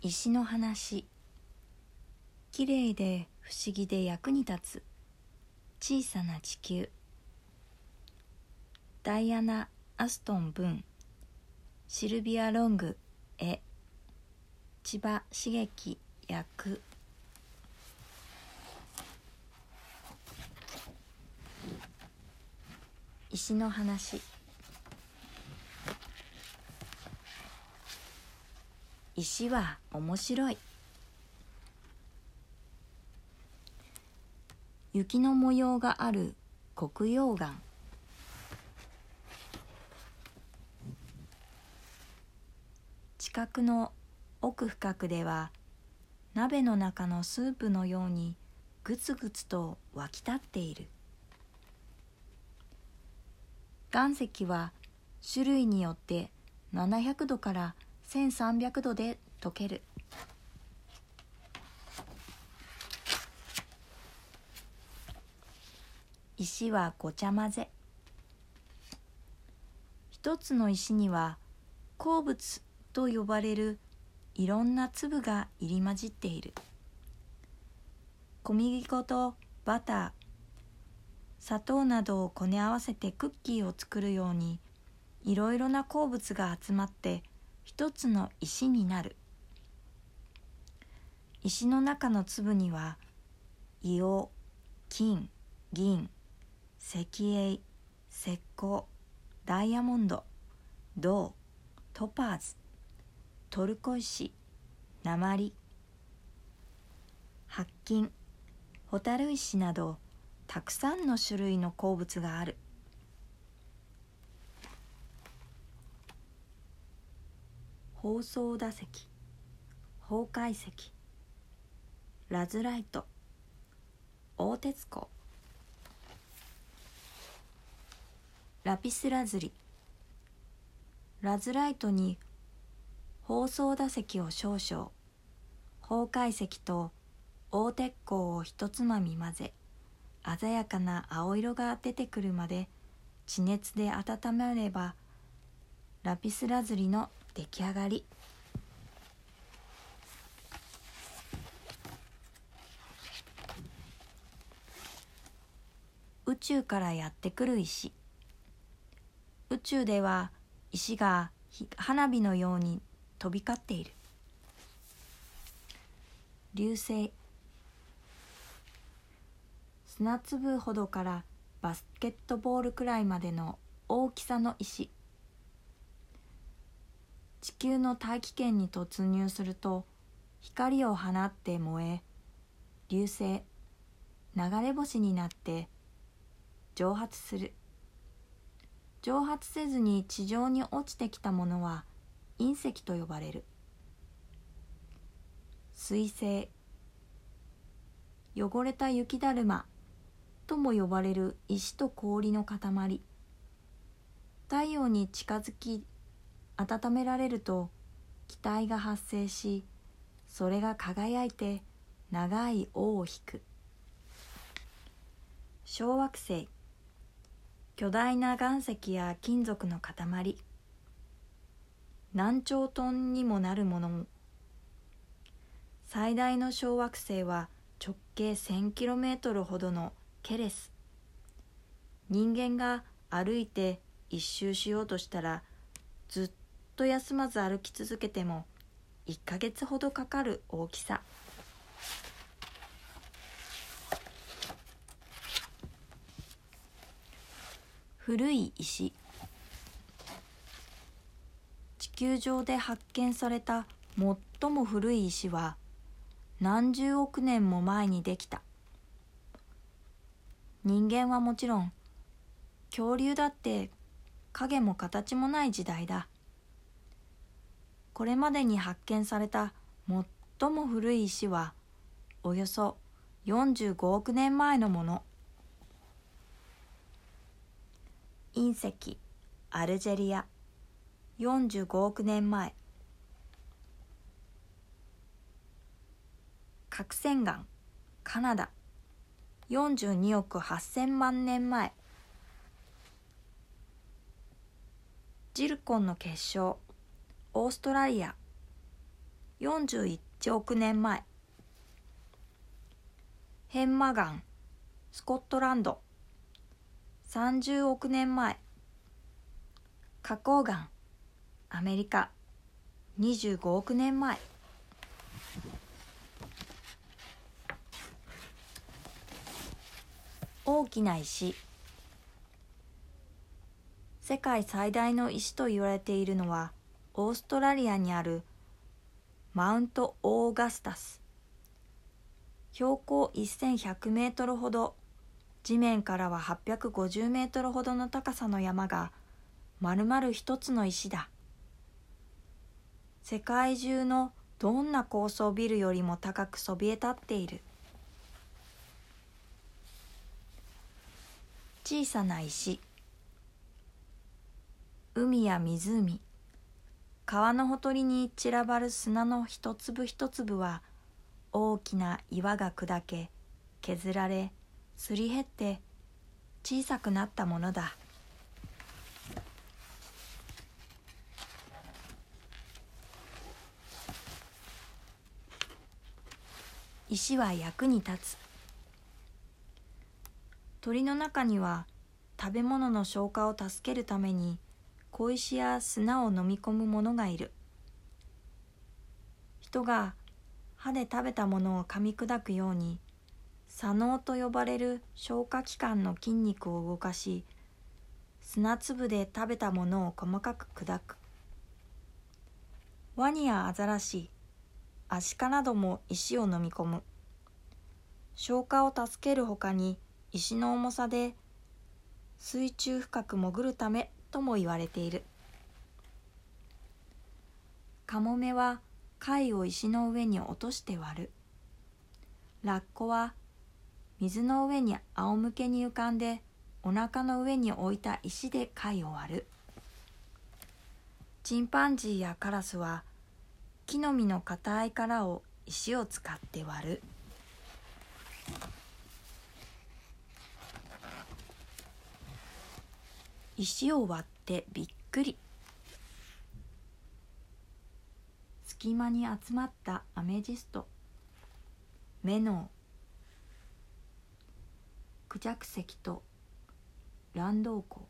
石の話。きれいで不思議で役に立つ。小さな地球。ダイアナ・アストン文。シルビア・ロング絵千葉茂樹役。石の話。石は面白い。雪の模様がある黒曜岩。近くの奥深くでは鍋の中のスープのようにぐつぐつと湧き立っている。岩石は種類によって700度から1300度で溶ける。石はごちゃ混ぜ。一つの石には鉱物と呼ばれるいろんな粒が入り混じっている。小麦粉とバター砂糖などをこね合わせてクッキーを作るようにいろいろな鉱物が集まって一つの石になる。石の中の粒には硫黄金銀石英石膏ダイヤモンド銅トパーズトルコ石鉛白金ホタル石などたくさんの種類の鉱物がある。放送打石崩壊石ラズライト大鉄鋼ラピスラズリラズライトに放送打石を少々崩壊石と大鉄鋼をひとつまみ混ぜ鮮やかな青色が出てくるまで地熱で温めればラピスラズリの出来上がり。宇宙からやってくる石。宇宙では石が花火のように飛び交っている。流星。砂粒ほどからバスケットボールくらいまでの大きさの石。地球の大気圏に突入すると光を放って燃え流星流れ星になって蒸発する。蒸発せずに地上に落ちてきたものは隕石と呼ばれる。水星汚れた雪だるまとも呼ばれる石と氷の塊。太陽に近づき温められると気体が発生しそれが輝いて長い尾を引く。小惑星。巨大な岩石や金属の塊。何兆トンにもなるものも。最大の小惑星は直径 1000km ほどのケレス。人間が歩いて一周しようとしたらずっと休まず歩き続けても1ヶ月ほどかかる大きさ。古い石。地球上で発見された最も古い石は何十億年も前にできた。人間はもちろん恐竜だって影も形もない時代だ。これまでに発見された最も古い石はおよそ45億年前のもの。隕石アルジェリア45億年前。核洗岩カナダ42億8000万年前。ジルコンの結晶。オーストラリア。41億年前。ヘンマ岩。スコットランド。30億年前。花崗岩。アメリカ。25億年前。大きな石。世界最大の石と言われているのはオーストラリアにあるマウント・オーガスタス。標高1100メートルほど。地面からは850メートルほどの高さの山が丸々一つの石だ。世界中のどんな高層ビルよりも高くそびえ立っている。小さな石。海や湖。川のほとりに散らばる砂の一粒一粒は大きな岩が砕け削られすり減って小さくなったものだ。石は役に立つ。鳥の中には食べ物の消化を助けるために小石や砂を飲み込む者がいる。人が歯で食べたものを噛み砕くように左脳と呼ばれる消化器官の筋肉を動かし砂粒で食べたものを細かく砕く。ワニやアザラシアシカなども石を飲み込む。消化を助けるほかに石の重さで水中深く潜るためとも言われている。カモメは貝を石の上に落として割る。ラッコは水の上に仰向けに浮かんでお腹の上に置いた石で貝を割る。チンパンジーやカラスは木の実の硬い殻を石を使って割る。石を割ってびっくり。隙間に集まったアメジスト。メノウクジャク石と乱動湖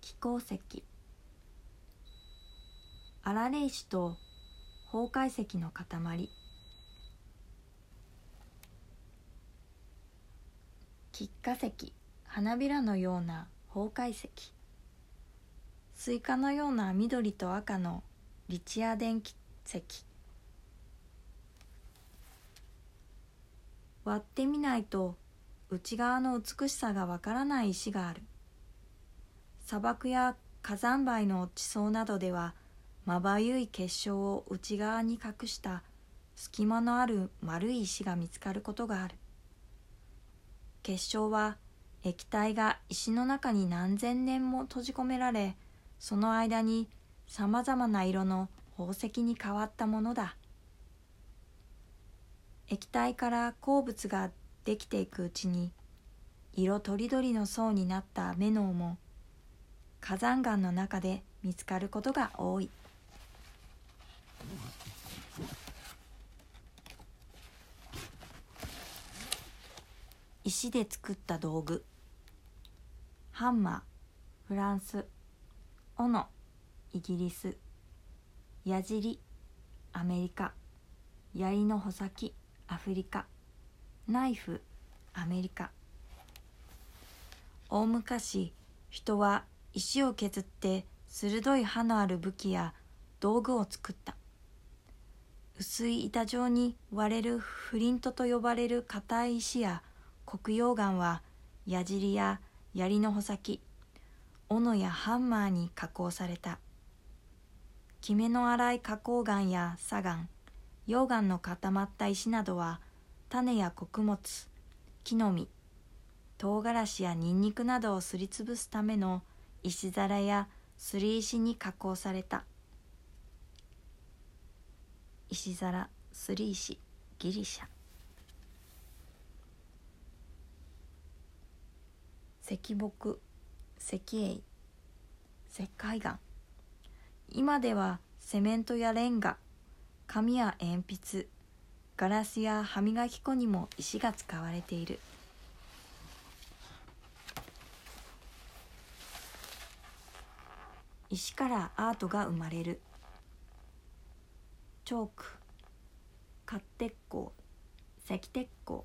気鉱石荒れ石と崩壊石の塊。菊花石。花びらのような崩壊石スイカのような緑と赤のリチア電気石。割ってみないと内側の美しさがわからない石がある。砂漠や火山灰の地層などではまばゆい結晶を内側に隠した隙間のある丸い石が見つかることがある。結晶は液体が石の中に何千年も閉じ込められその間にさまざまな色の宝石に変わったものだ液体から鉱物ができていくうちに色とりどりの層になったメノウも火山岩の中で見つかることが多い。石で作った道具ハンマーフランス斧イギリス矢尻アメリカ槍の穂先アフリカナイフアメリカ。大昔人は石を削って鋭い刃のある武器や道具を作った。薄い板状に割れるフリントと呼ばれる硬い石や黒曜岩は矢尻や槍の穂先斧やハンマーに加工された。きめの粗い花崗岩や砂岩溶岩の固まった石などは種や穀物木の実唐辛子やニンニクなどをすりつぶすための石皿やすり石に加工された。石皿すり石ギリシャ。石木石英石灰岩。今ではセメントやレンガ紙や鉛筆ガラスや歯磨き粉にも石が使われている。石からアートが生まれる。チョーク活鉄鋼石鉄鋼。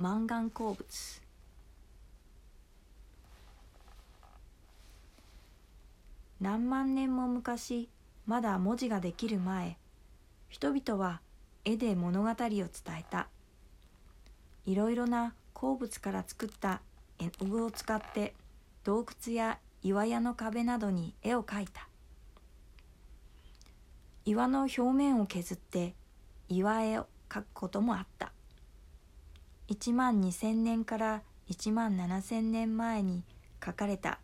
マンガン鉱物。何万年も昔まだ文字ができる前人々は絵で物語を伝えた。いろいろな鉱物から作った絵の具を使って洞窟や岩屋の壁などに絵を描いた。岩の表面を削って岩絵を描くこともあった。1万2,000年から1万7,000年前に描かれた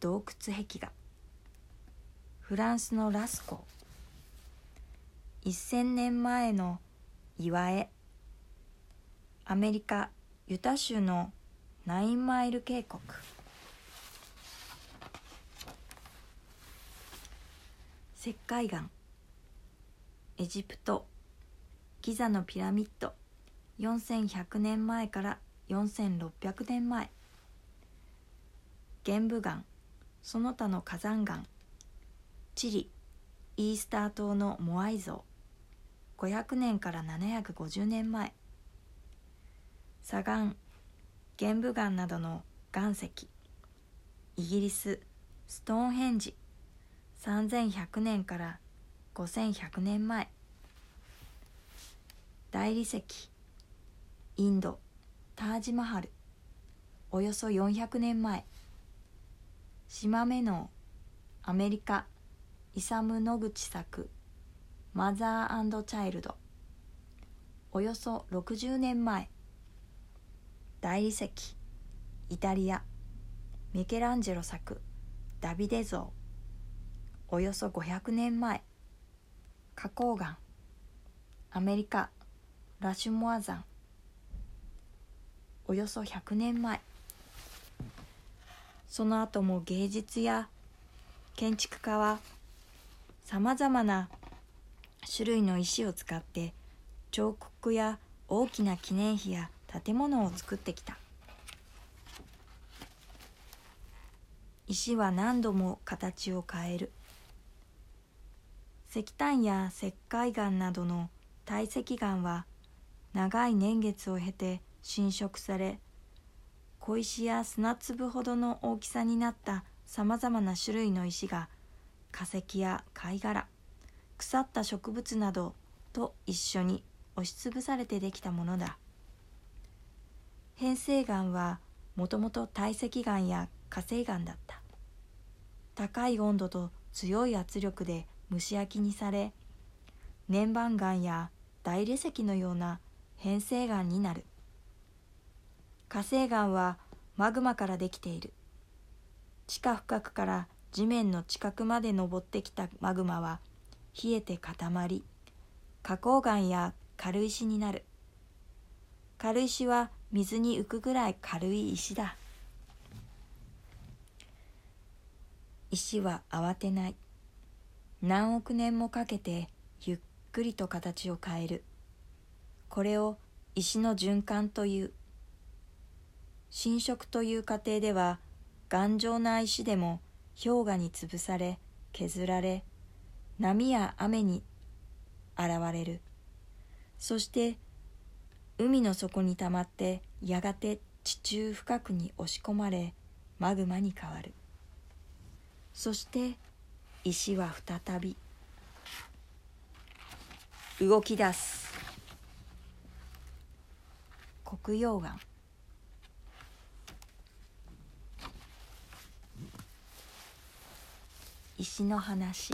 洞窟壁画。フランスのラスコ。1,000年前の岩絵。アメリカユタ州のナインマイル渓谷。石灰岩。エジプト。ギザのピラミッド。4100年前から4600年前。玄武岩その他の火山岩チリイースター島のモアイ像500年から750年前。砂岩玄武岩などの岩石イギリスストーンヘンジ3100年から5100年前。大理石インドタージマハル。およそ400年前。島目のアメリカイサム・ノグチ作。マザーチャイルド。およそ60年前。大理石。イタリア。ミケランジェロ作。ダビデ像。およそ500年前。花崗岩。アメリカ。ラシュモア山。およそ100年前。その後も芸術や建築家はさまざまな種類の石を使って彫刻や大きな記念碑や建物を作ってきた。石は何度も形を変える。石炭や石灰岩などの堆積岩は長い年月を経て侵食され小石や砂粒ほどの大きさになったさまざまな種類の石が化石や貝殻腐った植物などと一緒に押しつぶされてできたものだ。変成岩はもともと堆積岩や火成岩だった。高い温度と強い圧力で蒸し焼きにされ粘板岩や大理石のような変成岩になる。火成岩はマグマからできている。地下深くから地面の近くまで登ってきたマグマは冷えて固まり花崗岩や軽石になる。軽石は水に浮くぐらい軽い石だ。石は慌てない。何億年もかけてゆっくりと形を変える。これを石の循環という。侵食という過程では頑丈な石でも氷河に潰され削られ波や雨に現れる。そして海の底にたまってやがて地中深くに押し込まれマグマに変わる。そして石は再び動き出す。黒溶岩。石の話。